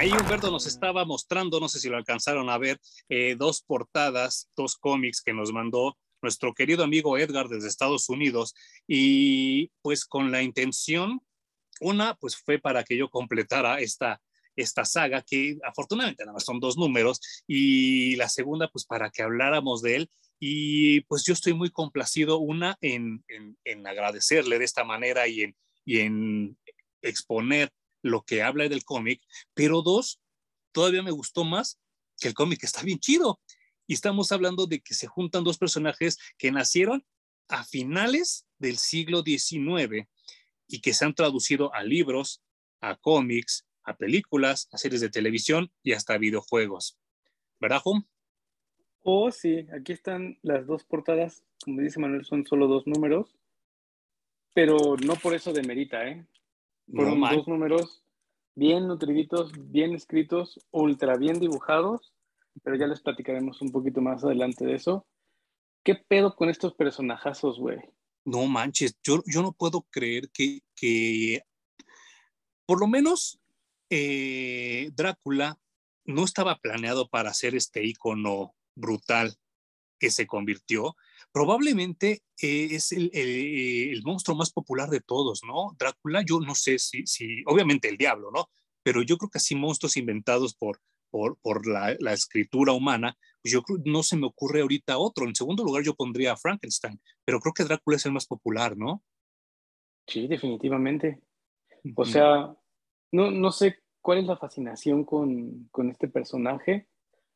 Ahí Humberto nos estaba mostrando, no sé si lo alcanzaron a ver, eh, dos portadas, dos cómics que nos mandó nuestro querido amigo Edgar desde Estados Unidos. Y pues con la intención, una pues fue para que yo completara esta, esta saga que afortunadamente nada más son dos números y la segunda pues para que habláramos de él. Y pues yo estoy muy complacido una en, en, agradecerle de esta manera y en, y en exponer lo que habla del cómic, pero dos, todavía me gustó más que el cómic está bien chido. Y estamos hablando de que se juntan dos personajes que nacieron a finales del siglo XIX y que se han traducido a libros, a cómics, a películas, a series de televisión y hasta videojuegos. ¿Verdad, Home? Oh, sí, aquí están las dos portadas. Como dice Manuel, son solo dos números, pero no por eso demerita, ¿eh? Fueron dos números bien nutriditos, bien escritos, ultra bien dibujados, pero ya les platicaremos un poquito más adelante de eso. ¿Qué pedo con estos personajazos, güey? No manches, yo, yo no puedo creer que, que por lo menos eh, Drácula no estaba planeado para ser este icono brutal que se convirtió, probablemente eh, es el, el, monstruo más popular de todos, ¿no? Drácula, yo no sé si, si, obviamente el diablo, ¿no? Pero yo creo que así monstruos inventados por, por, por la, la, escritura humana, pues yo creo, no se me ocurre ahorita otro. En segundo lugar yo pondría a Frankenstein, pero creo que Drácula es el más popular, ¿no? Sí, definitivamente. O sea, no, no sé cuál es la fascinación con, con este personaje,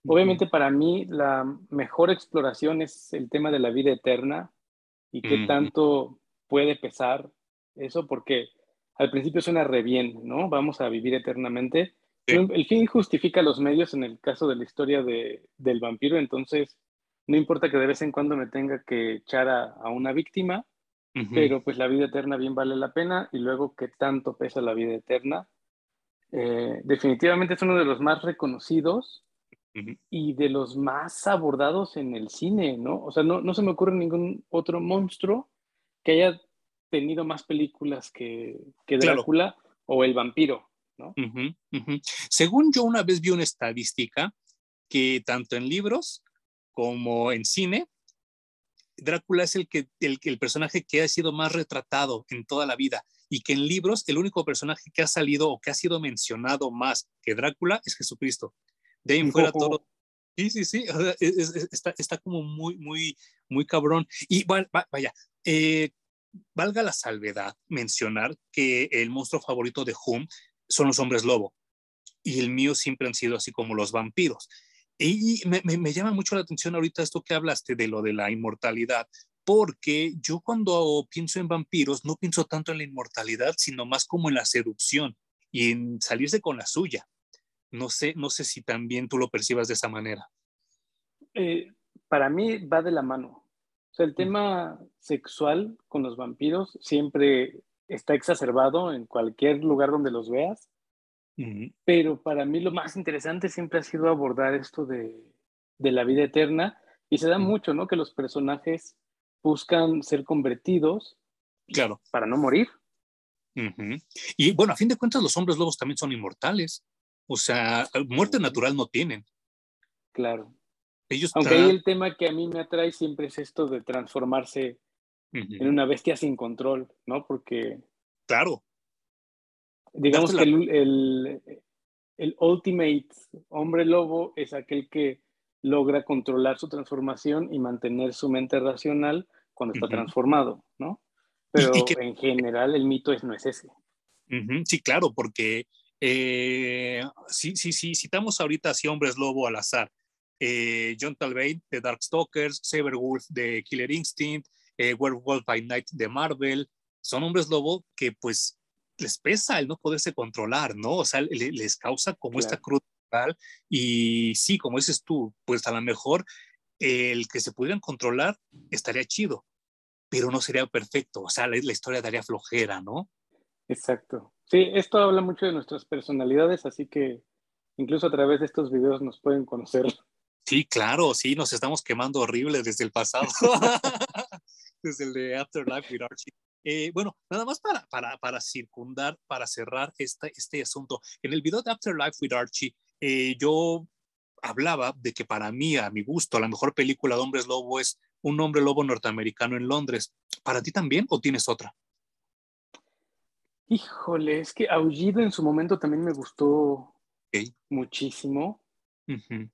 Obviamente para mí la mejor exploración es el tema de la vida eterna y qué tanto puede pesar eso, porque al principio suena re bien, ¿no? Vamos a vivir eternamente. El fin justifica los medios en el caso de la historia de, del vampiro, entonces no importa que de vez en cuando me tenga que echar a, una víctima, pero pues la vida eterna bien vale la pena y luego qué tanto pesa la vida eterna. Eh, definitivamente es uno de los más reconocidos y de los más abordados en el cine, ¿no? O sea, no, no se me ocurre ningún otro monstruo que haya tenido más películas que, que Drácula o el vampiro, ¿no? Según yo una vez vi una estadística que tanto en libros como en cine, Drácula es el, que, el, el personaje que ha sido más retratado en toda la vida y que en libros el único personaje que ha salido o que ha sido mencionado más que Drácula es Jesucristo. De ahí fuera todo. Sí, sí, sí, está, está, como muy, muy, muy cabrón. Y vaya, eh, valga la salvedad mencionar que el monstruo favorito de Hum son los hombres lobo. Y el mío siempre han sido así como los vampiros. Y me, me, me llama mucho la atención ahorita esto que hablaste de lo de la inmortalidad, porque yo cuando pienso en vampiros no pienso tanto en la inmortalidad, sino más como en la seducción y en salirse con la suya. No sé, no sé si también tú lo percibas de esa manera. Eh, para mí va de la mano. O sea, el tema sexual con los vampiros siempre está exacerbado en cualquier lugar donde los veas. Pero para mí lo más interesante siempre ha sido abordar esto de, la vida eterna y se da mucho, ¿no? Que los personajes buscan ser convertidos claro. para no morir. Y bueno, a fin de cuentas los hombres lobos también son inmortales. O sea, muerte natural no tienen. Claro. Ellos Aunque ahí el tema que a mí me atrae siempre es esto de transformarse en una bestia sin control, ¿no? Porque. Claro. Digamos que el, el, ultimate hombre lobo es aquel que logra controlar su transformación y mantener su mente racional cuando está transformado, ¿no? Pero en general el mito es, no es ese. Sí, claro, porque eh, sí, sí, sí, citamos ahorita así hombres lobo al azar. Eh, John Talbot de Darkstalkers, Wolf de Killer Instinct, eh, Werewolf by Night de Marvel, son hombres lobo que pues les pesa el no poderse controlar, ¿no? O sea, les causa como esta cruz y sí, como dices tú, pues a lo mejor el que se pudieran controlar estaría chido, pero no sería perfecto, o sea, la historia daría flojera, ¿no? Exacto. Sí, esto habla mucho de nuestras personalidades, así que incluso a través de estos videos nos pueden conocer. Sí, claro, sí, nos estamos quemando horrible desde el pasado. desde el de Afterlife with Archie. Eh, bueno, nada más para, para, para circundar, para cerrar esta, este asunto. En el video de Afterlife with Archie, eh, yo hablaba de que para mí, a mi gusto, la mejor película de hombres lobo es Un hombre lobo norteamericano en Londres. ¿Para ti también o tienes otra? Híjole, es que Aullido en su momento también me gustó muchísimo.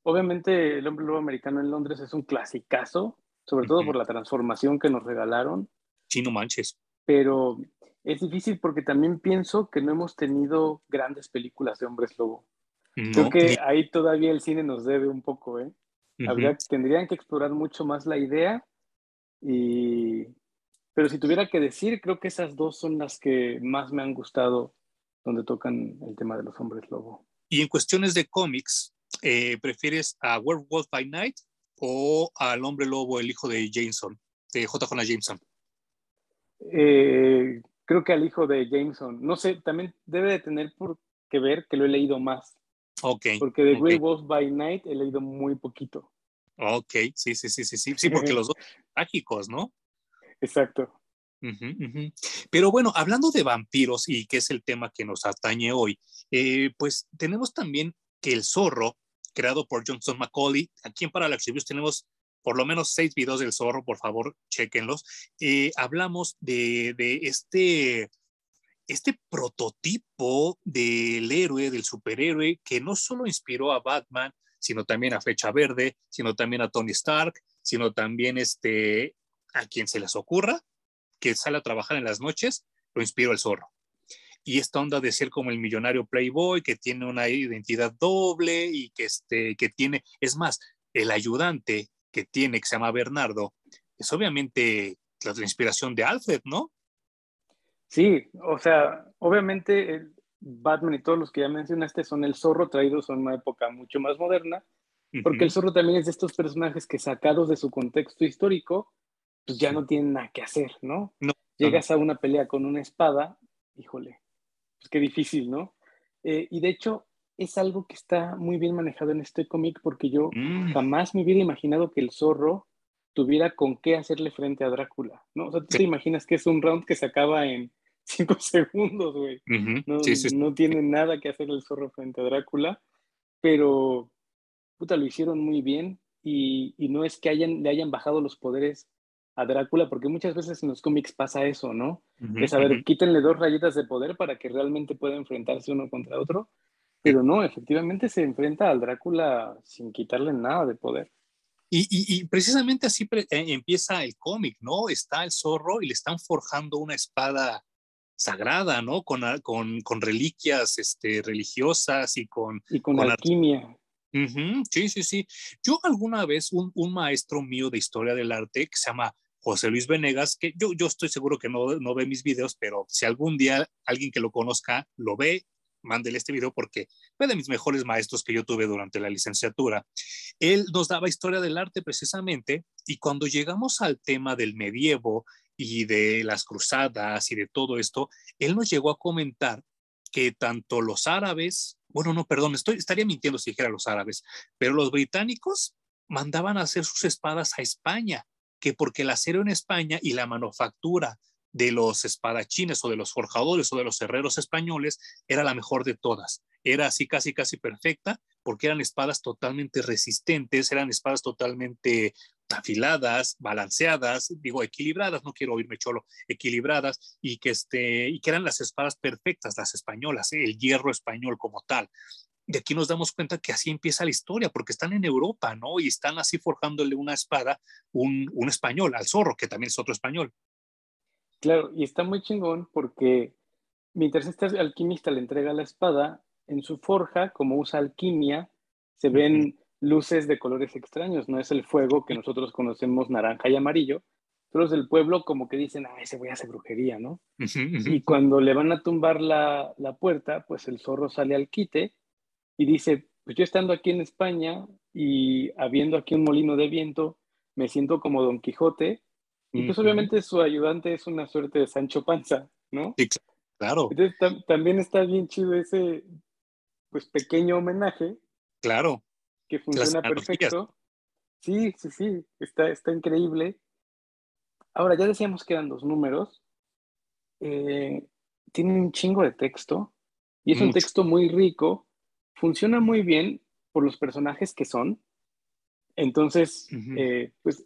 Obviamente, El hombre lobo americano en Londres es un clasicazo, sobre todo por la transformación que nos regalaron. Sí, no manches. Pero es difícil porque también pienso que no hemos tenido grandes películas de hombres lobo. Creo que ahí todavía el cine nos debe un poco, ¿eh? tendrían que explorar mucho más la idea y, pero si tuviera que decir, creo que esas dos son las que más me han gustado donde tocan el tema de los hombres lobo. Y en cuestiones de cómics, eh, ¿prefieres a Werewolf by Night o al hombre lobo, el hijo de Jameson, de J. Jonah Jameson? Eh, creo que al hijo de Jameson. No sé, también debe de tener por que ver que lo he leído más. Ok. Porque de Werewolf by Night he leído muy poquito. Ok, sí, sí, sí, sí, sí, sí, porque los dos son trágicos, ¿no? Exacto. Pero bueno, hablando de vampiros y que es el tema que nos atañe hoy, eh, pues tenemos también que el zorro, creado por Johnson Macaulay, aquí en Parallax Reviews tenemos por lo menos seis videos del zorro, por favor, chequenlos. Eh, hablamos de, de, este, este prototipo del héroe, del superhéroe, que no solo inspiró a Batman, sino también a Fecha Verde, sino también a Tony Stark, sino también este, a quien se les ocurra, que sale a trabajar en las noches, lo inspiró el zorro. Y esta onda de ser como el millonario playboy, que tiene una identidad doble y que, este, que tiene, es más, el ayudante que tiene, que se llama Bernardo, es obviamente la inspiración de Alfred, ¿no? Sí, o sea, obviamente Batman y todos los que ya mencionaste son el zorro traídos a una época mucho más moderna, porque el zorro también es de estos personajes que sacados de su contexto histórico, pues ya no tienen nada que hacer, ¿no? Llegas a una pelea con una espada, híjole, pues qué difícil, ¿no? Eh, y de hecho, es algo que está muy bien manejado en este cómic porque yo mm. jamás me hubiera imaginado que el zorro tuviera con qué hacerle frente a Drácula, ¿no? O sea, tú te imaginas que es un round que se acaba en cinco segundos, güey. no, no tiene nada que hacer el zorro frente a Drácula, pero, puta, lo hicieron muy bien y, y no es que hayan, le hayan bajado los poderes a Drácula, porque muchas veces en los cómics pasa eso, ¿no? es a ver, quítenle dos rayitas de poder para que realmente pueda enfrentarse uno contra otro, pero no, efectivamente se enfrenta al Drácula sin quitarle nada de poder. Y, y, precisamente así eh, empieza el cómic, ¿no? Está el zorro y le están forjando una espada sagrada, ¿no? Con, con, con reliquias este, religiosas y con... Y con, alquimia. Sí, sí, sí. Yo alguna vez, un, un, maestro mío de historia del arte que se llama José Luis Venegas, que yo, yo estoy seguro que no, no ve mis videos, pero si algún día alguien que lo conozca lo ve, mándele este video porque fue de mis mejores maestros que yo tuve durante la licenciatura. Él nos daba historia del arte precisamente y cuando llegamos al tema del medievo y de las cruzadas y de todo esto, él nos llegó a comentar que tanto los árabes, bueno, no, perdón, estoy, estaría mintiendo si dijera los árabes, pero los británicos mandaban a hacer sus espadas a España que porque el acero en España y la manufactura de los espadachines o de los forjadores o de los herreros españoles era la mejor de todas. Era así casi casi perfecta porque eran espadas totalmente resistentes, eran espadas totalmente afiladas, balanceadas, digo equilibradas, no quiero oírme cholo, equilibradas y que este y que eran las espadas perfectas, las españolas, el hierro español como tal de aquí nos damos cuenta que así empieza la historia, porque están en Europa, ¿no? Y están así forjándole una espada, un, un español, al zorro, que también es otro español. Claro, y está muy chingón porque mientras este alquimista le entrega la espada, en su forja, como usa alquimia, se ven luces de colores extraños, no es el fuego que nosotros conocemos naranja y amarillo, pero los del pueblo como que dicen, ah, ese voy a hacer brujería, ¿no? Y cuando le van a tumbar la, la puerta, pues el zorro sale al quite y dice, pues yo estando aquí en España y habiendo aquí un molino de viento, me siento como Don Quijote. Y pues obviamente su ayudante es una suerte de Sancho Panza, ¿no? Sí, claro. Entonces también está bien chido ese pues pequeño homenaje. Claro. Que funciona perfecto. Sí, sí, sí, está, está increíble. Ahora, ya decíamos que eran dos números. eh, tiene un chingo de texto y es un texto muy rico, funciona muy bien por los personajes que son. Entonces, eh, pues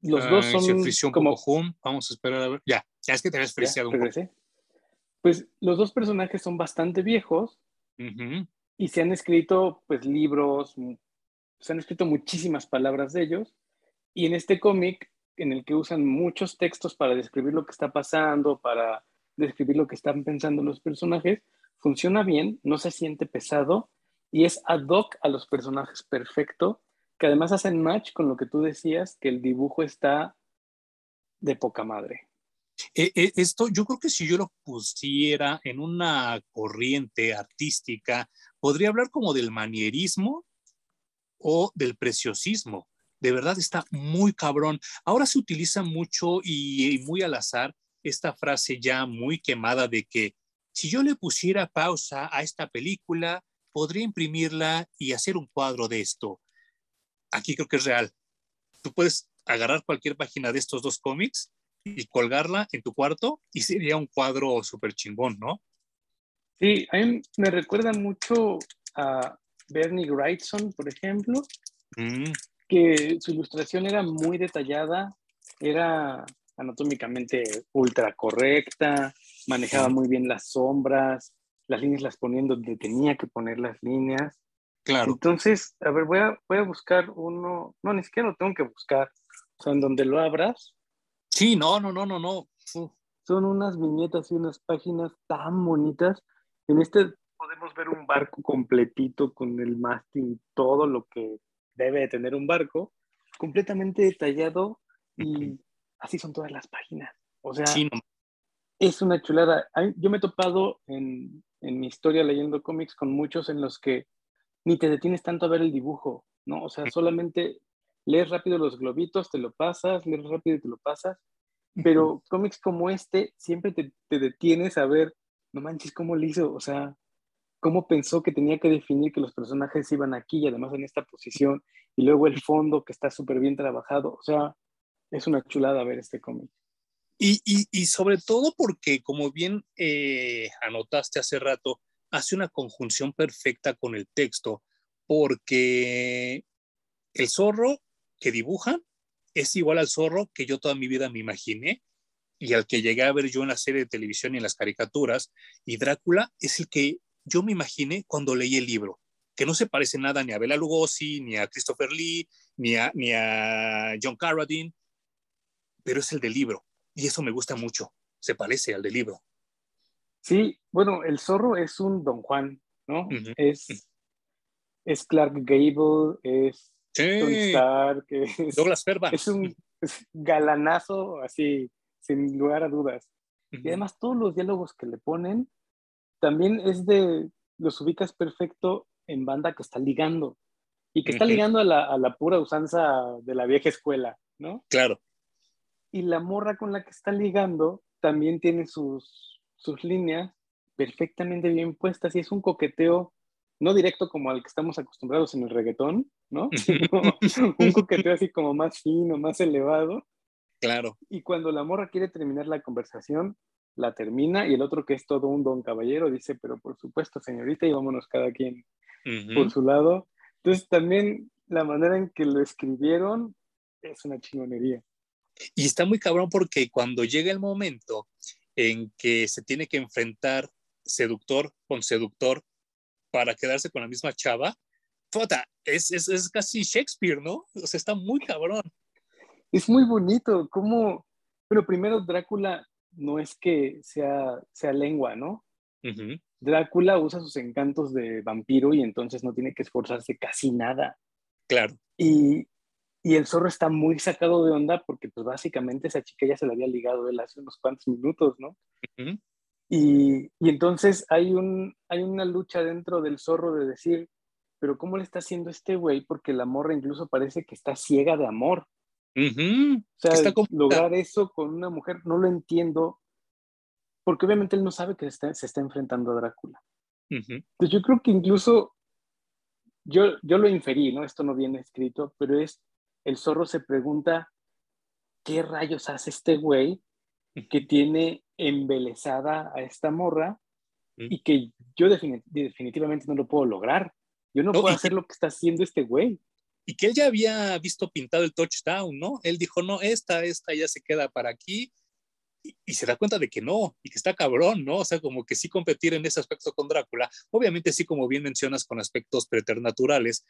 los dos son como... Vamos a esperar a ver. Ya, ya es que te habías friciado un poco. Pues los dos personajes son bastante viejos y se han escrito pues libros, se han escrito muchísimas palabras de ellos y en este cómic en el que usan muchos textos para describir lo que está pasando, para describir lo que están pensando los personajes, funciona bien, no se siente pesado y es ad hoc a los personajes perfecto, que además hacen match con lo que tú decías, que el dibujo está de poca madre. E, e, esto yo creo que si yo lo pusiera en una corriente artística, podría hablar como del manierismo o del preciosismo. De verdad está muy cabrón. Ahora se utiliza mucho y muy al azar esta frase ya muy quemada de que si yo le pusiera pausa a esta película, podría imprimirla y hacer un cuadro de esto. Aquí creo que es real. Tú puedes agarrar cualquier página de estos dos cómics y colgarla en tu cuarto y sería un cuadro súper chingón, ¿no? Sí, a mí me recuerda mucho a Bernie Wrightson, por ejemplo, mm. que su ilustración era muy detallada, era anatómicamente ultra correcta, manejaba muy bien las sombras, las líneas las poniendo donde tenía que poner las líneas. Claro. Entonces, a ver, voy a, voy a buscar uno, no, ni siquiera lo tengo que buscar, o sea, en donde lo abras. Sí, no, no, no, no, no. Son unas viñetas y unas páginas tan bonitas. En este podemos ver un barco completito con el mástil, todo lo que debe tener un barco, completamente detallado y así son todas las páginas. O sea, es una chulada. Yo me he topado en, en mi historia leyendo cómics con muchos en los que ni te detienes tanto a ver el dibujo, ¿no? O sea, solamente lees rápido los globitos, te lo pasas, lees rápido y te lo pasas. Pero cómics como este, siempre te, te, detienes a ver, no manches, cómo lo hizo, o sea, cómo pensó que tenía que definir que los personajes iban aquí y además en esta posición, y luego el fondo que está súper bien trabajado, o sea, es una chulada ver este cómic. Y, sobre todo porque, como bien eh, anotaste hace rato, hace una conjunción perfecta con el texto, porque el zorro que dibuja es igual al zorro que yo toda mi vida me imaginé y al que llegué a ver yo en la serie de televisión y en las caricaturas, y Drácula es el que yo me imaginé cuando leí el libro, que no se parece nada ni a Bela Lugosi, ni a Christopher Lee, ni a, ni a John Carradine, pero es el del libro. Y eso me gusta mucho. Se parece al del libro. Sí, bueno, el zorro es un Don Juan, ¿no? es, es Clark Gable, es Tony Stark, es, Douglas Fairbanks. Es un galanazo, así, sin lugar a dudas. Y además todos los diálogos que le ponen, también es de, los ubicas perfecto en banda que está ligando. Y que está ligando a la, a la pura usanza de la vieja escuela, ¿no? Claro y la morra con la que está ligando también tiene sus, sus líneas perfectamente bien puestas y es un coqueteo no directo como al que estamos acostumbrados en el reggaetón, ¿no? un coqueteo así como más fino, más elevado. Claro. Y cuando la morra quiere terminar la conversación, la termina y el otro que es todo un don caballero dice, pero por supuesto, señorita, y vámonos cada quien por su lado. Entonces también la manera en que lo escribieron es una chingonería. Y está muy cabrón porque cuando llega el momento en que se tiene que enfrentar seductor con seductor para quedarse con la misma chava, es, es, es, casi Shakespeare, ¿no? O sea, está muy cabrón. Es muy bonito, como, pero primero Drácula no es que sea, sea lengua, ¿no? Drácula usa sus encantos de vampiro y entonces no tiene que esforzarse casi nada. Claro. Y, y el zorro está muy sacado de onda porque pues básicamente esa chica ya se la había ligado él hace unos cuantos minutos, ¿no? y, y, entonces hay, un, hay una lucha dentro del zorro de decir, pero ¿cómo le está haciendo este güey? Porque la morra incluso parece que está ciega de amor. O sea, está lograr eso con una mujer, no lo entiendo, porque obviamente él no sabe que se está, enfrentando a Drácula. Pues yo creo que incluso, yo, yo lo inferí, ¿no? Esto no viene escrito, pero es el zorro se pregunta, ¿qué rayos hace este güey que tiene embelesada a esta morra y que yo definitivamente no lo puedo lograr. Yo no, puedo hacer lo que está haciendo este güey. Y que él ya había visto pintado el touchdown, ¿no? Él dijo, no, esta, esta ya se queda para aquí. Y, se da cuenta de que no, y que está cabrón, ¿no? O sea, como que sí competir en ese aspecto con Drácula. Obviamente sí, como bien mencionas, con aspectos preternaturales,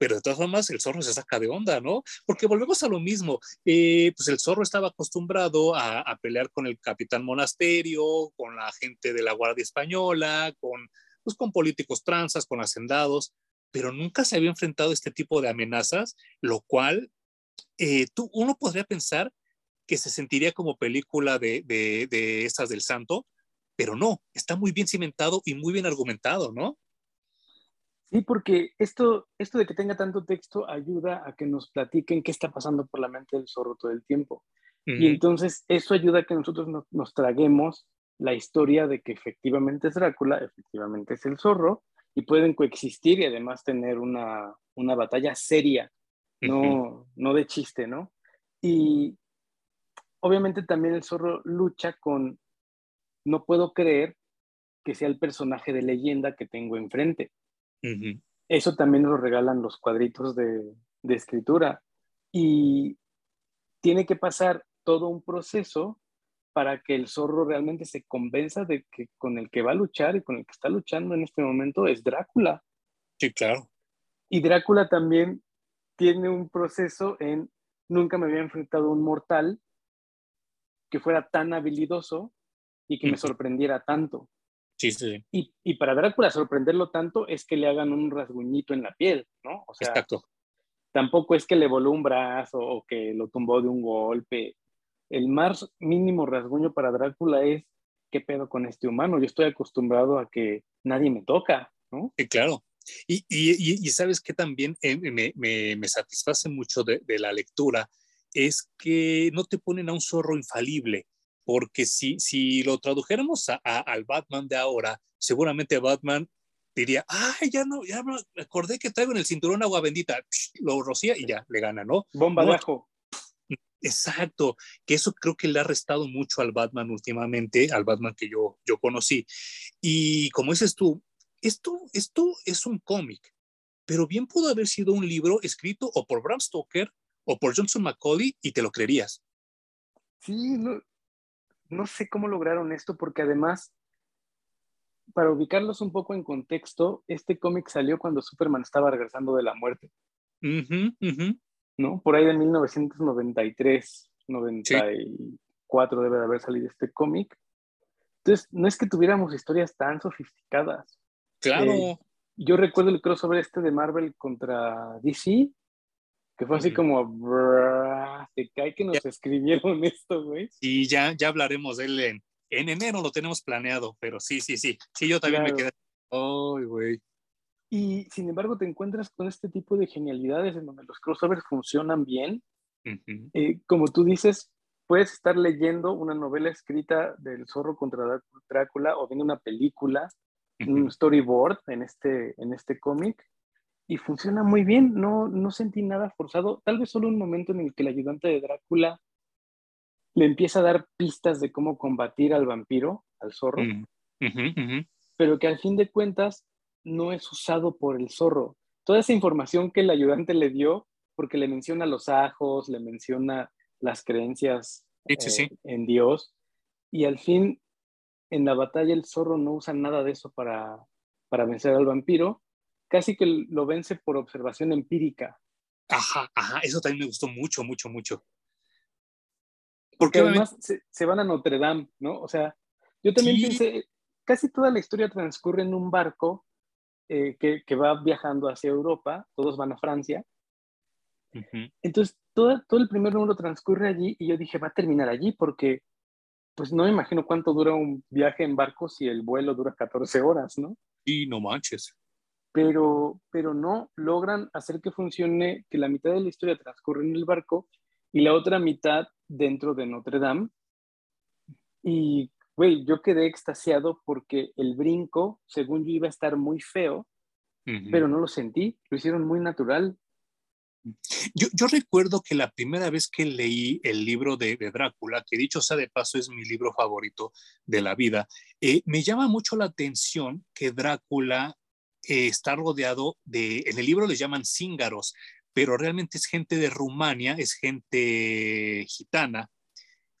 pero de todas formas el zorro se saca de onda, ¿no? Porque volvemos a lo mismo, eh, pues el zorro estaba acostumbrado a, pelear con el capitán monasterio, con la gente de la Guardia Española, con, pues, con políticos transas, con hacendados, pero nunca se había enfrentado a este tipo de amenazas, lo cual eh, tú, uno podría pensar que se sentiría como película de, de, de esas del santo, pero no, está muy bien cimentado y muy bien argumentado, ¿no? Sí, porque esto, esto de que tenga tanto texto ayuda a que nos platiquen qué está pasando por la mente del zorro todo el tiempo. Y entonces eso ayuda a que nosotros nos, traguemos la historia de que efectivamente es Drácula, efectivamente es el zorro, y pueden coexistir y además tener una, una batalla seria, no, no de chiste, ¿no? Y obviamente también el zorro lucha con, no puedo creer que sea el personaje de leyenda que tengo enfrente. Eso también nos lo regalan los cuadritos de, escritura. Y tiene que pasar todo un proceso para que el zorro realmente se convenza de que con el que va a luchar y con el que está luchando en este momento es Drácula. Sí, claro. Y Drácula también tiene un proceso en nunca me había enfrentado a un mortal que fuera tan habilidoso y que me sorprendiera tanto. Sí, sí. Y, y, para Drácula sorprenderlo tanto es que le hagan un rasguñito en la piel, ¿no? O sea, Exacto. tampoco es que le voló un brazo o que lo tumbó de un golpe. El más mínimo rasguño para Drácula es, ¿qué pedo con este humano? Yo estoy acostumbrado a que nadie me toca, ¿no? Sí, claro. Y, y, y sabes que también eh, me, me, me, satisface mucho de, de la lectura, es que no te ponen a un zorro infalible porque si, si lo tradujéramos a, al Batman de ahora, seguramente Batman diría, ay, ya no, ya me acordé que traigo en el cinturón agua bendita, lo rocía y ya, le gana, ¿no? Bomba de ajo. Exacto, que eso creo que le ha restado mucho al Batman últimamente, al Batman que yo, yo conocí. Y como dices tú, esto, esto es un cómic, pero bien pudo haber sido un libro escrito o por Bram Stoker o por Johnson Macaulay y te lo creerías. Sí, no, no sé cómo lograron esto porque además, para ubicarlos un poco en contexto, este cómic salió cuando Superman estaba regresando de la muerte. ¿No? Por ahí de 1993, 94 debe de haber salido este cómic. Entonces, no es que tuviéramos historias tan sofisticadas. Claro. Eh, yo recuerdo el crossover este de Marvel contra DC, que fue así como, se cae que nos escribieron esto, güey. Y ya, ya hablaremos de él en, en enero, lo tenemos planeado, pero sí, sí, sí. Sí, yo también me quedé. Ay, güey. Y sin embargo, te encuentras con este tipo de genialidades en donde los crossovers funcionan bien. Eh, como tú dices, puedes estar leyendo una novela escrita del zorro contra Drácula o viendo una película, un storyboard en este, en este cómic y funciona muy bien, no, no sentí nada forzado, tal vez solo un momento en el que el ayudante de Drácula le empieza a dar pistas de cómo combatir al vampiro, al zorro, mm, pero que al fin de cuentas no es usado por el zorro. Toda esa información que el ayudante le dio, porque le menciona los ajos, le menciona las creencias eh, en Dios, y al fin en la batalla el zorro no usa nada de eso para, para vencer al vampiro, casi que lo vence por observación empírica. Ajá, ajá, eso también me gustó mucho, mucho, mucho. Porque además se, van a Notre Dame, ¿no? O sea, yo también pensé, casi toda la historia transcurre en un barco eh, que, va viajando hacia Europa, todos van a Francia. Entonces, todo, todo el primer número transcurre allí y yo dije, va a terminar allí porque, pues no me imagino cuánto dura un viaje en barco si el vuelo dura 14 horas, ¿no? Y no manches pero, pero no logran hacer que funcione, que la mitad de la historia transcurre en el barco y la otra mitad dentro de Notre Dame. Y, güey, yo quedé extasiado porque el brinco, según yo, iba a estar muy feo, pero no lo sentí, lo hicieron muy natural. Yo, recuerdo que la primera vez que leí el libro de, Drácula, que dicho sea de paso es mi libro favorito de la vida, eh, me llama mucho la atención que Drácula eh, está rodeado de, en el libro les llaman cíngaros, pero realmente es gente de Rumania, es gente gitana,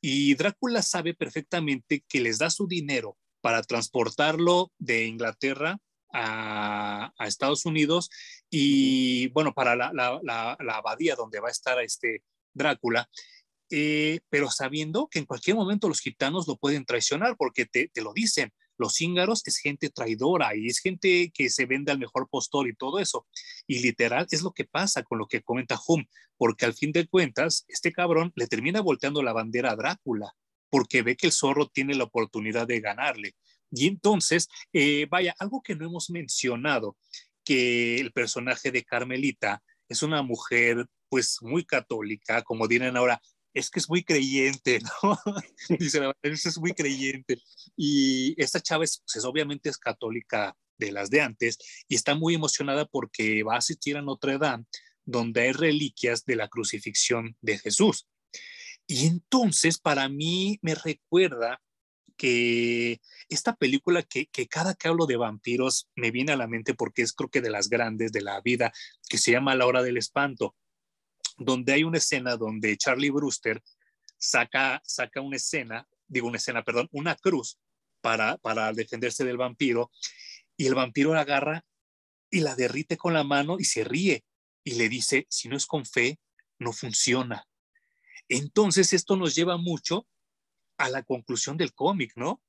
y Drácula sabe perfectamente que les da su dinero para transportarlo de Inglaterra a, Estados Unidos y bueno, para la, abadía donde va a estar este Drácula, eh, pero sabiendo que en cualquier momento los gitanos lo pueden traicionar porque te, te lo dicen, los cíngaros es gente traidora y es gente que se vende al mejor postor y todo eso. Y literal es lo que pasa con lo que comenta Hum, porque al fin de cuentas, este cabrón le termina volteando la bandera a Drácula, porque ve que el zorro tiene la oportunidad de ganarle. Y entonces, eh, vaya, algo que no hemos mencionado, que el personaje de Carmelita es una mujer pues muy católica, como dirán ahora, es que es muy creyente, ¿no? Dice, es muy creyente. Y esta chava es, pues, obviamente es católica de las de antes y está muy emocionada porque va a asistir a Notre Dame, donde hay reliquias de la crucifixión de Jesús. Y entonces para mí me recuerda que esta película que, que, cada que hablo de vampiros me viene a la mente porque es creo que de las grandes de la vida, que se llama La hora del espanto donde hay una escena donde Charlie Brewster saca, saca una escena, digo una escena, perdón, una cruz para, para defenderse del vampiro y el vampiro la agarra y la derrite con la mano y se ríe y le dice, si no es con fe, no funciona. Entonces esto nos lleva mucho a la conclusión del cómic, ¿no?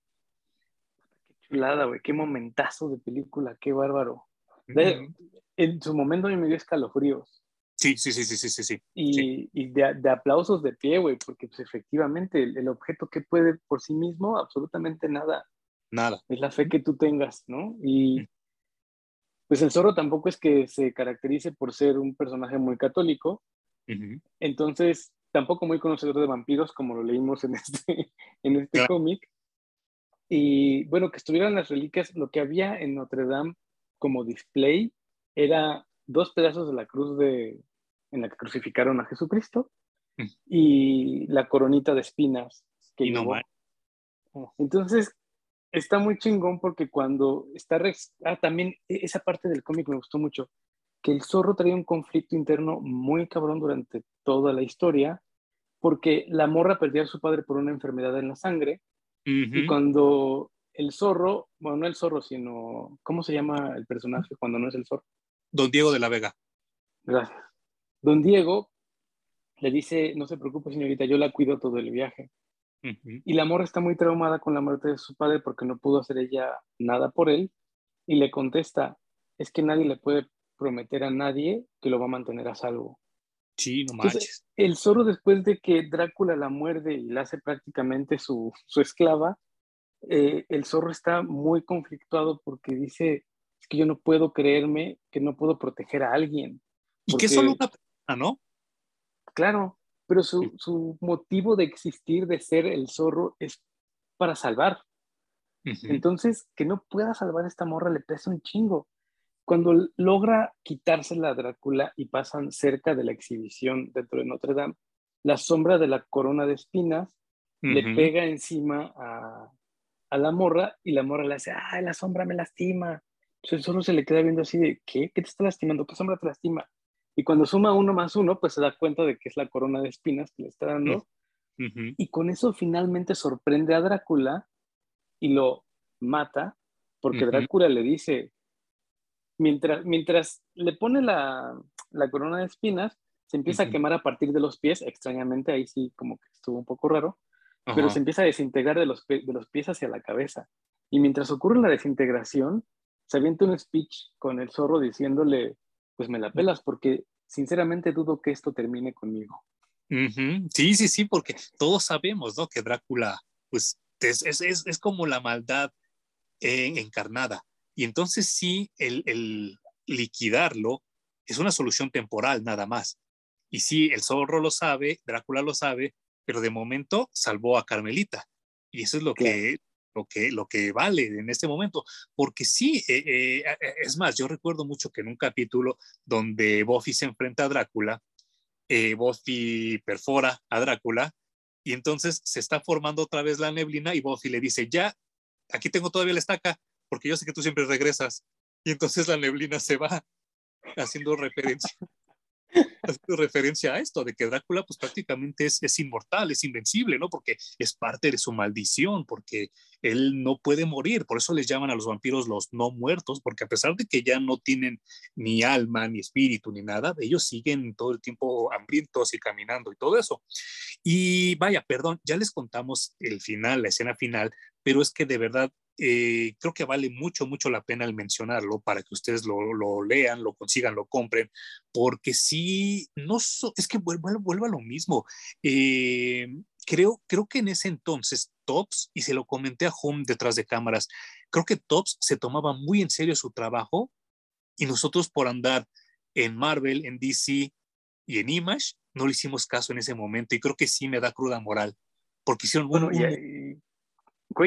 Qué chulada, güey, qué momentazo de película, qué bárbaro. En su momento me dio escalofríos. Sí, sí, sí, sí, sí, sí. Y, y de, aplausos de pie, güey, porque pues efectivamente el, objeto que puede por sí mismo, absolutamente nada. Nada. Es la fe que tú tengas, ¿no? Y pues el zorro tampoco es que se caracterice por ser un personaje muy católico. Entonces, tampoco muy conocedor de vampiros, como lo leímos en este, en este cómic. Y bueno, que estuvieran las reliquias, lo que había en Notre Dame como display era dos pedazos de la cruz de, en la que crucificaron a Jesucristo mm. y la coronita de espinas que y no Entonces, está muy chingón porque cuando está... Ah, también e, esa parte del cómic me gustó mucho, que el zorro traía un conflicto interno muy cabrón durante toda la historia, porque la morra perdió a su padre por una enfermedad en la sangre, y cuando el zorro, bueno, no el zorro, sino, ¿cómo se llama el personaje cuando no es el zorro? Don Diego de la Vega. Gracias. Don Diego le dice, no se preocupe señorita, yo la cuido todo el viaje. Y la morra está muy traumada con la muerte de su padre porque no pudo hacer ella nada por él. Y le contesta, es que nadie le puede prometer a nadie que lo va a mantener a salvo. Sí, no manches. el zorro después de que Drácula la muerde y la hace prácticamente su, esclava, eh, el zorro está muy conflictuado porque dice, es que yo no puedo creerme que no puedo proteger a alguien. Y que solo una ¿no? Claro, pero su, motivo de existir, de ser el zorro, es para salvar. Entonces, que no pueda salvar a esta morra le pesa un chingo. Cuando logra quitársela a Drácula y pasan cerca de la exhibición dentro de Notre Dame, la sombra de la corona de espinas le pega encima a, a, la morra y la morra le hace, ¡ay, la sombra me lastima! Entonces el zorro se le queda viendo así de, ¿qué? ¿Qué te está lastimando? ¿Qué sombra te lastima? Y cuando suma uno más uno, pues se da cuenta de que es la corona de espinas que le está dando. Y con eso finalmente sorprende a Drácula y lo mata, porque Drácula le dice, mientras, mientras le pone la, la corona de espinas, se empieza a quemar a partir de los pies, extrañamente, ahí sí como que estuvo un poco raro, pero se empieza a desintegrar de los, de los pies hacia la cabeza. Y mientras ocurre la desintegración, se avienta un speech con el zorro diciéndole, pues me la pelas porque sinceramente dudo que esto termine conmigo. Sí, sí, sí, porque todos sabemos, ¿no? Que Drácula, pues es, es, es como la maldad encarnada. Y entonces sí, el, el, liquidarlo es una solución temporal nada más. Y sí, el zorro lo sabe, Drácula lo sabe, pero de momento salvó a Carmelita. Y eso es lo que lo que, lo que vale en este momento, porque sí, eh, eh, eh, es más, yo recuerdo mucho que en un capítulo donde Buffy se enfrenta a Drácula, Buffy perfora a Drácula y entonces se está formando otra vez la neblina y Buffy le dice, ya, aquí tengo todavía la estaca, porque yo sé que tú siempre regresas. Y entonces la neblina se va haciendo referencia referencia a esto, de que Drácula pues prácticamente es, es, inmortal, es invencible, ¿no? Porque es parte de su maldición, porque él no puede morir, por eso les llaman a los vampiros los no muertos, porque a pesar de que ya no tienen ni alma, ni espíritu, ni nada, ellos siguen todo el tiempo hambrientos y caminando y todo eso. Y vaya, perdón, ya les contamos el final, la escena final, pero es que de verdad eh, creo que vale mucho, mucho la pena el mencionarlo para que ustedes lo, lo lean, lo consigan, lo compren, porque sí, no es que vuelva, vuelva a lo mismo. Eh, creo, creo que en ese entonces Tops, y se lo comenté a Home detrás de cámaras, creo que Tops se tomaba muy en serio su trabajo y nosotros por andar en Marvel, en DC y en Image, no le hicimos caso en ese momento y creo que sí me da cruda moral, porque hicieron bueno, un,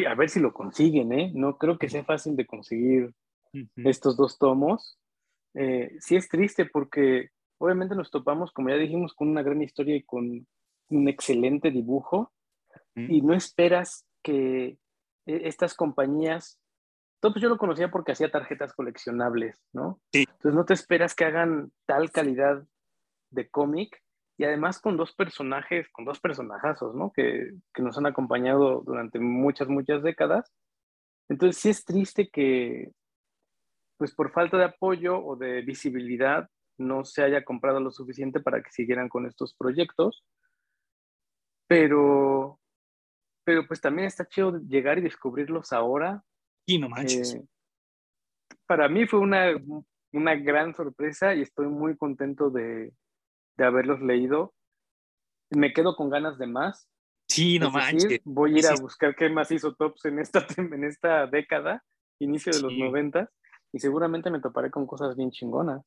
a ver si lo consiguen, ¿eh? No creo que sea fácil de conseguir estos dos tomos. Eh, sí es triste porque obviamente nos topamos, como ya dijimos, con una gran historia y con un excelente dibujo y no esperas que e, estas compañías, todo pues yo lo conocía porque hacía tarjetas coleccionables, ¿no? Sí. Entonces no te esperas que hagan tal calidad de cómic y además con dos personajes, con dos personajazos, ¿no? Que, que, nos han acompañado durante muchas, muchas décadas. Entonces sí es triste que, pues por falta de apoyo o de visibilidad, no se haya comprado lo suficiente para que siguieran con estos proyectos. Pero, pero pues también está chido llegar y descubrirlos ahora. Y no manches. Eh, para mí fue una, una gran sorpresa y estoy muy contento de, de haberlos leído. Me quedo con ganas de más. Sí, no manches. Voy a ir a buscar qué más hizo Tops en esta, en esta década, inicio de los noventas, y seguramente me toparé con cosas bien chingonas.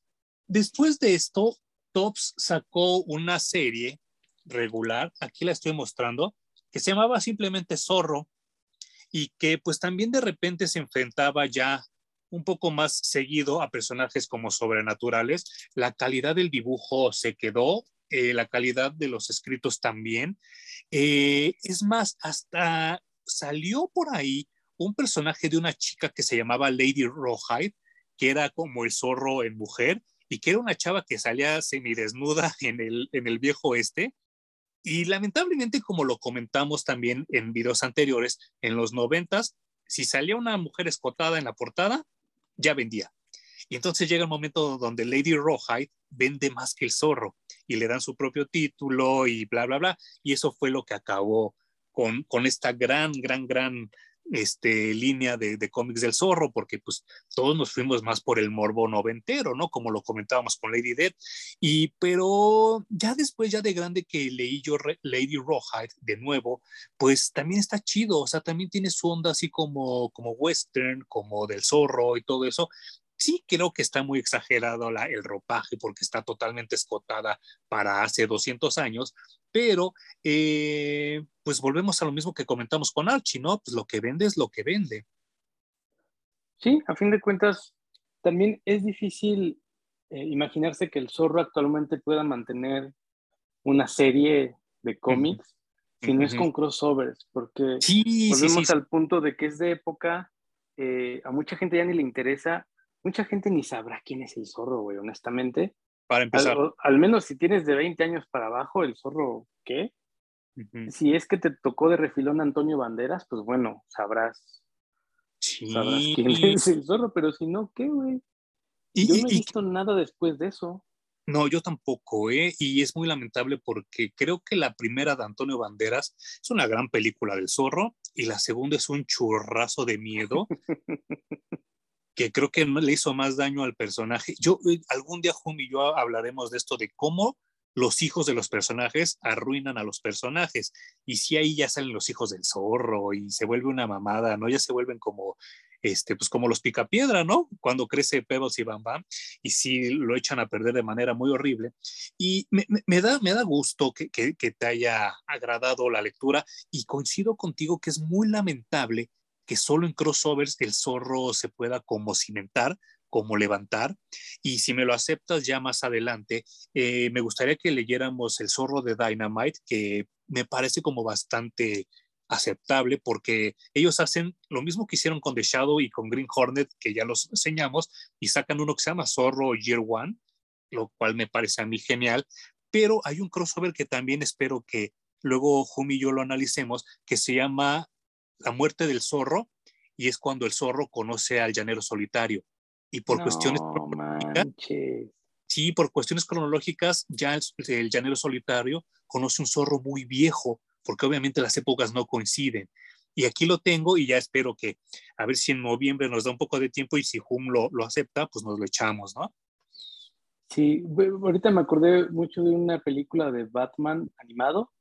Después de esto, Tops sacó una serie regular, aquí la estoy mostrando, que se llamaba simplemente Zorro, y que pues también de repente se enfrentaba ya un poco más seguido a personajes como sobrenaturales. La calidad del dibujo se quedó, eh, la calidad de los escritos también. Eh, es más, hasta salió por ahí un personaje de una chica que se llamaba Lady Rawhide, que era como el zorro en mujer, y que era una chava que salía semidesnuda en el, en el viejo este. Y lamentablemente, como lo comentamos también en videos anteriores, en los noventas, si salía una mujer escotada en la portada, ya vendía. Y entonces llega el momento donde Lady Rawhide vende más que el zorro y le dan su propio título y bla, bla, bla. Y eso fue lo que acabó con, con esta gran, gran, gran este, línea de, de, cómics del zorro, porque pues todos nos fuimos más por el morbo noventero, ¿no? Como lo comentábamos con Lady Dead. Y pero ya después, ya de grande que leí yo Lady Rawhide de nuevo, pues también está chido, o sea, también tiene su onda así como, como western, como del zorro y todo eso. Sí, creo que está muy exagerado la, el ropaje porque está totalmente escotada para hace 200 años, pero eh, pues volvemos a lo mismo que comentamos con Archie, ¿no? Pues lo que vende es lo que vende. Sí, a fin de cuentas, también es difícil eh, imaginarse que el zorro actualmente pueda mantener una serie de cómics si no es con crossovers, porque volvemos al punto de que es de época, eh, a mucha gente ya ni le interesa, mucha gente ni sabrá quién es el zorro, güey, honestamente. Para empezar. Al, menos si tienes de 20 años para abajo, el zorro, ¿qué? Si es que te tocó de refilón Antonio Banderas, pues bueno, sabrás. Sabrás quién es el zorro, pero si no, ¿qué, güey? Yo no he visto nada después de eso. No, yo tampoco, ¿eh? Y es muy lamentable porque creo que la primera de Antonio Banderas es una gran película del zorro y la segunda es un churrazo de miedo que creo que le hizo más daño al personaje. Yo, eh, algún día, Jun y yo hablaremos de esto, de cómo los hijos de los personajes arruinan a los personajes. Y si ahí ya salen los hijos del zorro y se vuelve una mamada, ¿no? Ya se vuelven como, este, pues como los picapiedra, ¿no? Cuando crece Pebbles y Bam Bam, y sí lo echan a perder de manera muy horrible. Y me, me da, me da gusto que, que, que te haya agradado la lectura y coincido contigo que es muy lamentable que solo en crossovers el zorro se pueda como cimentar, como levantar. Y si me lo aceptas ya más adelante, eh, me gustaría que leyéramos El zorro de Dynamite, que me parece como bastante aceptable porque ellos hacen lo mismo que hicieron con The Shadow y con Green Hornet, que ya los enseñamos, y sacan uno que se llama Zorro Year One, lo cual me parece a mí genial, pero hay un crossover que también espero que luego Jumi y yo lo analicemos, que se llama La muerte del zorro, y es cuando el zorro conoce al llanero solitario. Y por cuestiones sí, por cuestiones cronológicas, ya el, llanero solitario conoce un zorro muy viejo, porque obviamente las épocas no coinciden. Y aquí lo tengo y ya espero que, a ver si en noviembre nos da un poco de tiempo y si Hum lo, lo acepta, pues nos lo echamos, ¿no? Sí, ahorita me acordé mucho de una película de Batman animado,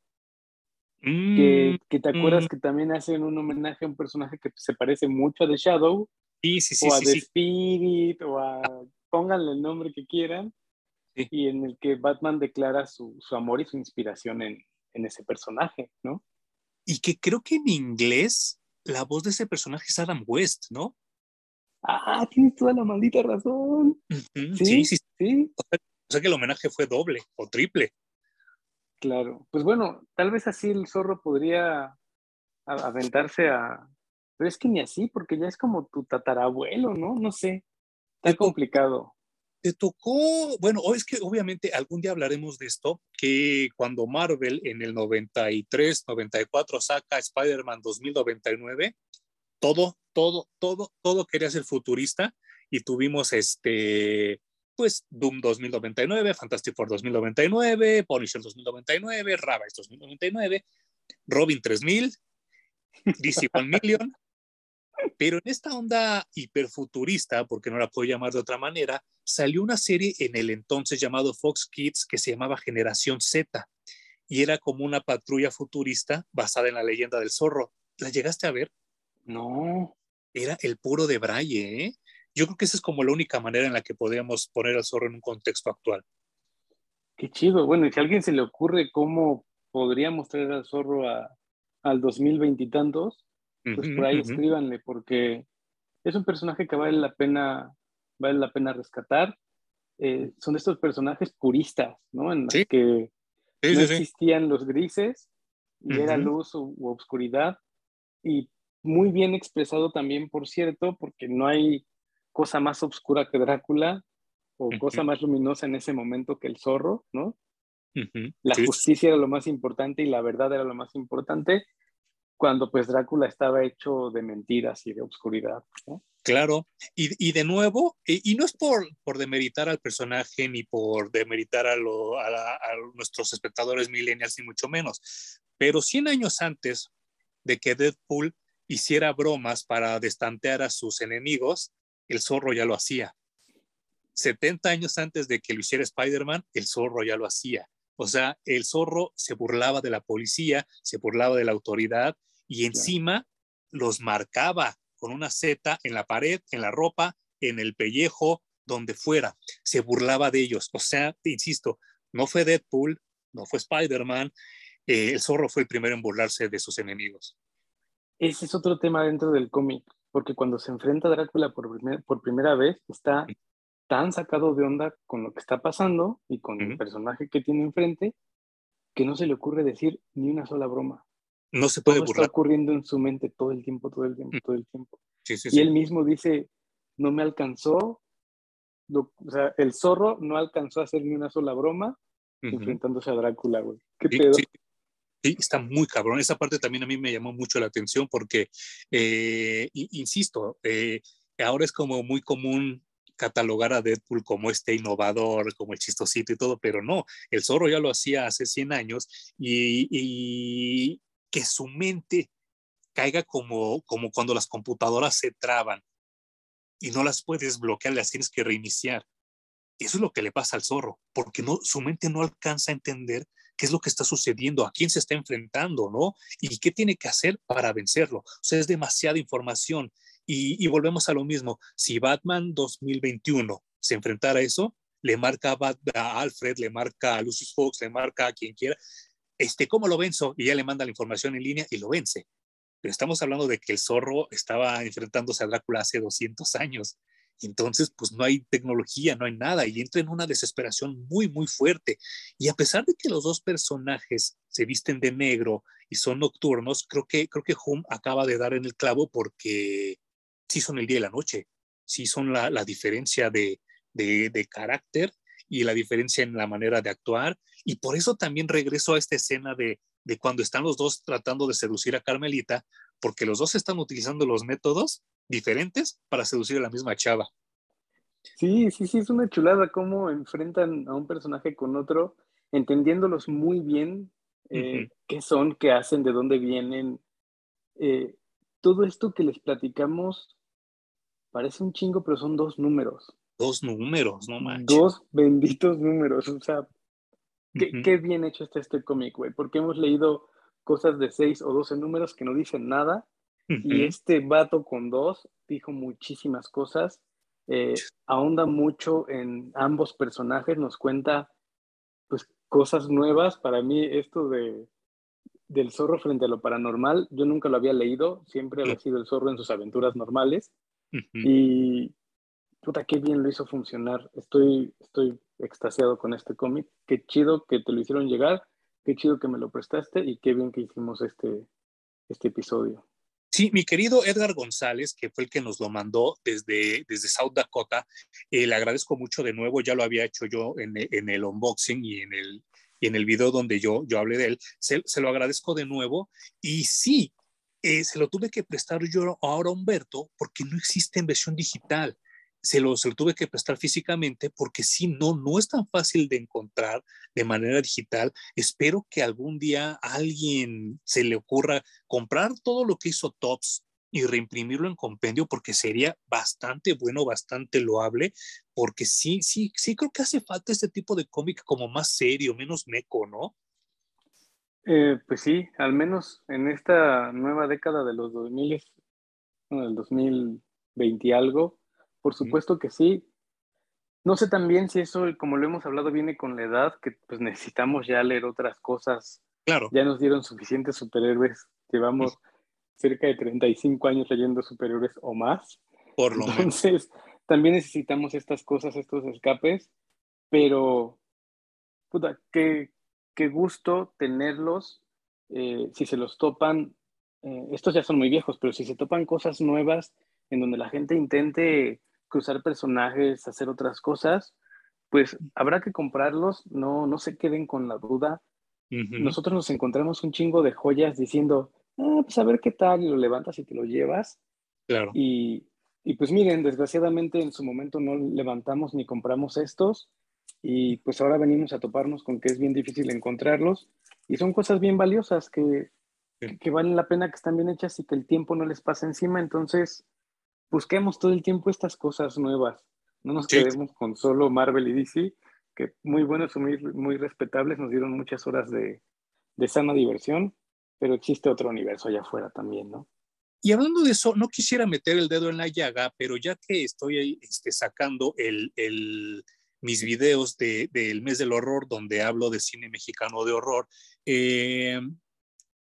que, mm, te acuerdas mm. que también hacen un homenaje a un personaje que se parece mucho a The Shadow, sí, sí, sí, o a The Spirit, o a pónganle el nombre que quieran, y en el que Batman declara su, su amor y su inspiración en, en, ese personaje, ¿no? Y que creo que en inglés la voz de ese personaje es Adam West, ¿no? Ah, tienes toda la maldita razón. sí, sí, sí. O sea que el homenaje fue doble o triple. Claro, pues bueno, tal vez así el zorro podría aventarse a... Pero es que ni así, porque ya es como tu tatarabuelo, ¿no? No sé, está complicado. Te tocó, bueno, es que obviamente algún día hablaremos de esto, que cuando Marvel en el 93, 94 saca Spider-Man 2099, todo, todo, todo, todo quería ser futurista y tuvimos este pues Doom 2099, Fantastic Four 2099, Punisher 2099, Ravage 2099, Robin 3000, DC 1 Million. Pero en esta onda hiperfuturista, porque no la puedo llamar de otra manera, salió una serie en el entonces llamado Fox Kids que se llamaba Generación Z y era como una patrulla futurista basada en la leyenda del zorro. ¿La llegaste a ver? No. Era el puro de Braille, ¿eh? Yo creo que esa es como la única manera en la que podríamos poner al zorro en un contexto actual. Qué chido. Bueno, y si a alguien se le ocurre cómo podríamos traer al zorro al 2020 y tantos, pues por ahí escríbanle, porque es un personaje que vale la pena, vale la pena rescatar. Eh, son estos personajes puristas, ¿no? En los que no existían los grises y era luz u, u, obscuridad. Y muy bien expresado también, por cierto, porque no hay cosa más oscura que Drácula o cosa más luminosa en ese momento que el zorro, ¿no? La justicia era lo más importante y la verdad era lo más importante cuando pues Drácula estaba hecho de mentiras y de oscuridad, ¿no? Claro, y, y de nuevo, y, no es por, por demeritar al personaje ni por demeritar a, lo, a, a, nuestros espectadores millennials, ni mucho menos, pero 100 años antes de que Deadpool hiciera bromas para destantear a sus enemigos, el zorro ya lo hacía. 70 años antes de que lo hiciera Spider-Man, el zorro ya lo hacía. O sea, el zorro se burlaba de la policía, se burlaba de la autoridad y encima los marcaba con una Z en la pared, en la ropa, en el pellejo, donde fuera. Se burlaba de ellos. O sea, te insisto, no fue Deadpool, no fue Spider-Man, eh, el zorro fue el primero en burlarse de sus enemigos. Ese es otro tema dentro del cómic porque cuando se enfrenta a Drácula por, por primera vez, está tan sacado de onda con lo que está pasando y con el personaje que tiene enfrente, que no se le ocurre decir ni una sola broma. No se puede todo está ocurriendo en su mente todo el tiempo, todo el tiempo, todo el tiempo. y él mismo dice, no me alcanzó, o sea, el zorro no alcanzó a hacer ni una sola broma enfrentándose a Drácula, güey. ¿Qué pedo? Está muy cabrón. Esa parte también a mí me llamó mucho la atención porque, eh, insisto, eh, ahora es como muy común catalogar a Deadpool como este innovador, como el chistosito y todo, pero no, el zorro ya lo hacía hace 100 años y, que su mente caiga como, como cuando las computadoras se traban y no las puedes bloquear, las tienes que reiniciar. Eso es lo que le pasa al zorro, porque no, su mente no alcanza a entender qué es lo que está sucediendo, a quién se está enfrentando, ¿no? Y qué tiene que hacer para vencerlo. O sea, es demasiada información. Y, volvemos a lo mismo. Si Batman 2021 se enfrentara a eso, le marca a, Alfred, le marca a Lucius Fox, le marca a quien quiera, este, ¿cómo lo venzo? Y ya le manda la información en línea y lo vence. pero estamos hablando de que el zorro estaba enfrentándose a Drácula hace 200 años. Entonces, pues no hay tecnología, no hay nada, y entra en una desesperación muy, muy fuerte. Y a pesar de que los dos personajes se visten de negro y son nocturnos, creo que, creo que Hum acaba de dar en el clavo porque sí son el día y la noche, sí son la, la diferencia de, de, de carácter y la diferencia en la manera de actuar. Y por eso también regreso a esta escena de, de cuando están los dos tratando de seducir a Carmelita, porque los dos están utilizando los métodos diferentes para seducir a la misma chava. Sí, sí, sí, es una chulada cómo enfrentan a un personaje con otro, entendiéndolos muy bien, eh, qué son, qué hacen, de dónde vienen. Eh, todo esto que les platicamos parece un chingo, pero son dos números. Dos números, no manches. Dos benditos números, o sea, qué, bien hecho está este cómic, güey, porque hemos leído cosas de seis o doce números que no dicen nada y este vato con dos dijo muchísimas cosas, eh, ahonda mucho en ambos personajes, nos cuenta pues cosas nuevas. Para mí esto de del zorro frente a lo paranormal, yo nunca lo había leído, siempre había sido el zorro en sus aventuras normales. Y puta, qué bien lo hizo funcionar. Estoy, estoy extasiado con este cómic. Qué chido que te lo hicieron llegar, qué chido que me lo prestaste y qué bien que hicimos este, este episodio. Sí, mi querido Edgar González, que fue el que nos lo mandó desde, desde South Dakota, eh, le agradezco mucho de nuevo, ya lo había hecho yo en, el unboxing y en el, y en el video donde yo, yo hablé de él, se, se lo agradezco de nuevo. Y sí, eh, se lo tuve que prestar yo ahora a Humberto porque no existe en versión digital se lo, tuve que prestar físicamente porque si no, no es tan fácil de encontrar de manera digital. Espero que algún día alguien se le ocurra comprar todo lo que hizo Tops y reimprimirlo en compendio porque sería bastante bueno, bastante loable, porque sí, sí, sí creo que hace falta este tipo de cómic como más serio, menos meco, ¿no? Eh, pues sí, al menos en esta nueva década de los 2000, del 2020 y algo, por supuesto que sí. No sé también si eso, como lo hemos hablado, viene con la edad, que pues necesitamos ya leer otras cosas. Claro. Ya nos dieron suficientes superhéroes. Llevamos cerca de 35 años leyendo superhéroes o más. Por lo Entonces, también necesitamos estas cosas, estos escapes, pero, puta, qué, qué gusto tenerlos. Eh, si se los topan, eh, estos ya son muy viejos, pero si se topan cosas nuevas en donde la gente intente cruzar personajes, hacer otras cosas, pues habrá que comprarlos, no, no se queden con la duda. Nosotros nos encontramos un chingo de joyas diciendo, ah, pues a ver qué tal, y lo levantas y te lo llevas. Claro. Y, y pues miren, desgraciadamente en su momento no levantamos ni compramos estos, y pues ahora venimos a toparnos con que es bien difícil encontrarlos, y son cosas bien valiosas que, que valen la pena, que están bien hechas y que el tiempo no les pasa encima, entonces busquemos todo el tiempo estas cosas nuevas. No nos quedemos con solo Marvel y DC, que muy buenos y muy, muy respetables, nos dieron muchas horas de, de sana diversión, pero existe otro universo allá afuera también, ¿no? Y hablando de eso, no quisiera meter el dedo en la llaga, pero ya que estoy ahí este, sacando el, el, mis videos de, del mes del horror, donde hablo de cine mexicano de horror, eh,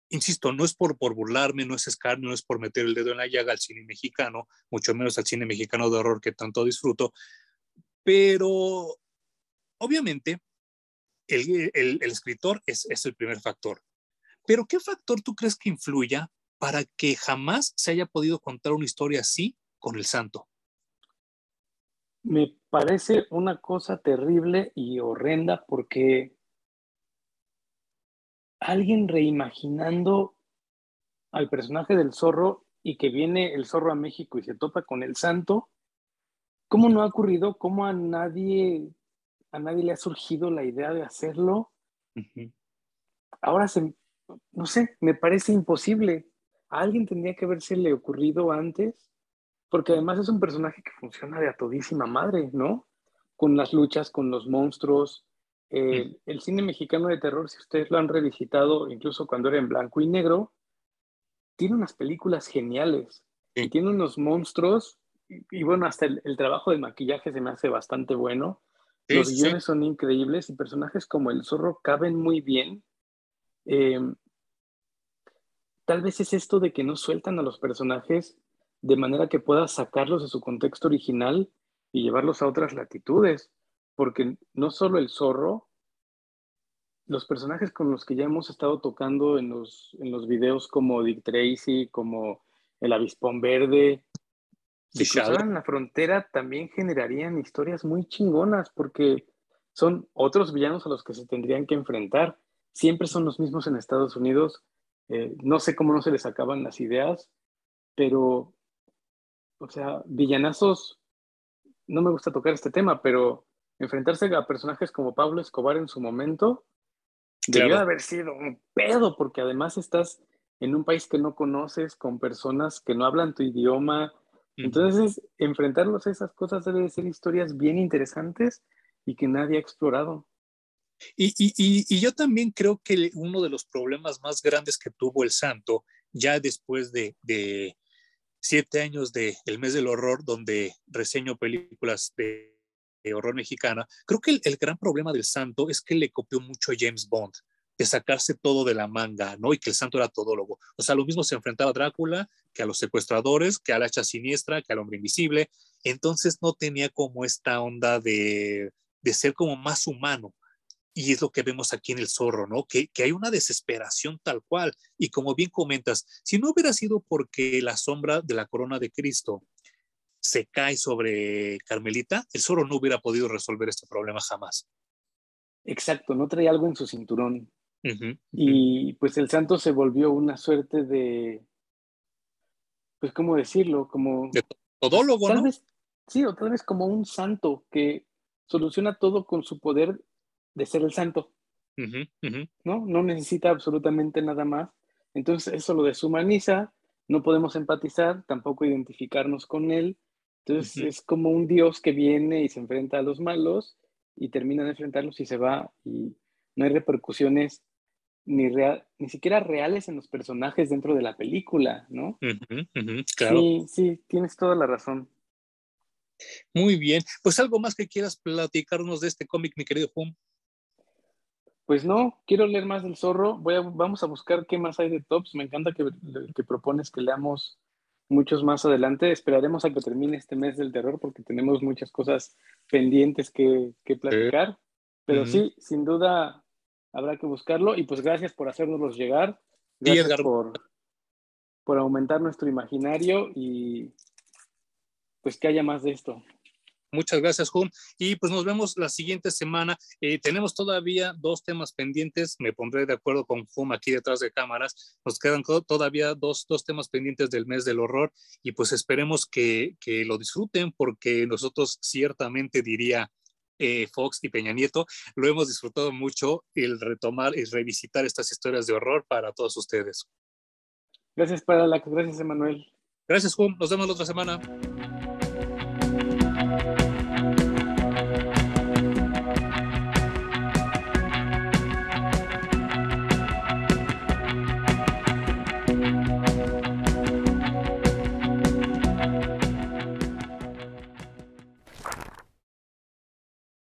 insisto, no es por, por burlarme, no es escarnio, no es por meter el dedo en la llaga al cine mexicano, mucho menos al cine mexicano de horror que tanto disfruto, pero obviamente el, el, escritor es, es el primer factor. Pero ¿qué factor tú crees que influya para que jamás se haya podido contar una historia así con el santo? Me parece una cosa terrible y horrenda porque alguien reimaginando al personaje del zorro y que viene el zorro a México y se topa con el santo, ¿cómo no ha ocurrido? ¿Cómo a nadie, a nadie le ha surgido la idea de hacerlo? Ahora se, no sé, me parece imposible. A alguien tendría que le ocurrido antes, porque además es un personaje que funciona de a todísima madre, ¿no? Con las luchas, con los monstruos, eh, el cine mexicano de terror, si ustedes lo han revisitado, incluso cuando era en blanco y negro, tiene unas películas geniales y tiene unos monstruos. Y, bueno, hasta el, trabajo de maquillaje se me hace bastante bueno. Los guiones son increíbles y personajes como el zorro caben muy bien. Em, tal vez es esto de que no sueltan a los personajes de manera que pueda sacarlos de su contexto original y llevarlos a otras latitudes, porque no solo el zorro, los personajes con los que ya hemos estado tocando en los, en los videos como Dick Tracy, como el avispón verde, si cruzaran la frontera también generarían historias muy chingonas porque son otros villanos a los que se tendrían que enfrentar. Siempre son los mismos en Estados Unidos. Eh, no sé cómo no se les acaban las ideas, pero, o sea, villanazos, no me gusta tocar este tema, pero enfrentarse a personajes como Pablo Escobar en su momento debió haber sido un pedo, porque además estás en un país que no conoces, con personas que no hablan tu idioma. Entonces, enfrentarlos a esas cosas debe ser historias bien interesantes y que nadie ha explorado. Y, y, y, yo también creo que uno de los problemas más grandes que tuvo el santo, ya después de, de siete años de El mes del horror, donde reseño películas de, horror mexicana, creo que el, el, gran problema del santo es que le copió mucho a James Bond, de sacarse todo de la manga, ¿no? Y que el santo era todólogo. O sea, lo mismo se enfrentaba a Drácula que a los secuestradores, que a la hacha siniestra, que al hombre invisible. Entonces no tenía como esta onda de de ser como más humano. Y es lo que vemos aquí en el zorro, ¿no? Que, que, hay una desesperación tal cual. Y como bien comentas, si no hubiera sido porque la sombra de la corona de Cristo se cae sobre Carmelita, el zorro no hubiera podido resolver este problema jamás. Exacto, no trae algo en su cinturón. Y pues el santo se volvió una suerte de, pues, ¿cómo decirlo? Como... De todólogo, ¿no? sí, o tal vez como un santo que soluciona todo con su poder de ser el santo. ¿no? No necesita absolutamente nada más. Entonces eso lo deshumaniza, no podemos empatizar, tampoco identificarnos con él. Entonces es como un dios que viene y se enfrenta a los malos y termina de enfrentarlos y se va y no hay repercusiones ni, real, ni siquiera reales en los personajes dentro de la película, ¿no? claro. Sí, sí, tienes toda la razón. Muy bien. Pues algo más que quieras platicarnos de este cómic, mi querido Juan. Pues no, quiero leer más del zorro. Voy a, vamos a buscar qué más hay de tops. Me encanta que, que propones que leamos muchos más adelante. Esperaremos a que termine este mes del terror porque tenemos muchas cosas pendientes que, que platicar. Pero sí, sin duda habrá que buscarlo. Y pues gracias por hacérnoslos llegar. Gracias por, por aumentar nuestro imaginario y pues que haya más de esto. Muchas gracias, Jun. Y pues nos vemos la siguiente semana. Eh, tenemos todavía dos temas pendientes. Me pondré de acuerdo con Jum aquí detrás de cámaras. Nos quedan todavía dos, dos temas pendientes del mes del horror y pues esperemos que, que lo disfruten porque nosotros ciertamente diría eh, Fox y Peña Nieto, lo hemos disfrutado mucho el retomar y revisitar estas historias de horror para todos ustedes. Gracias, para la gracias, Emanuel. Gracias, Jum. Nos vemos la otra semana.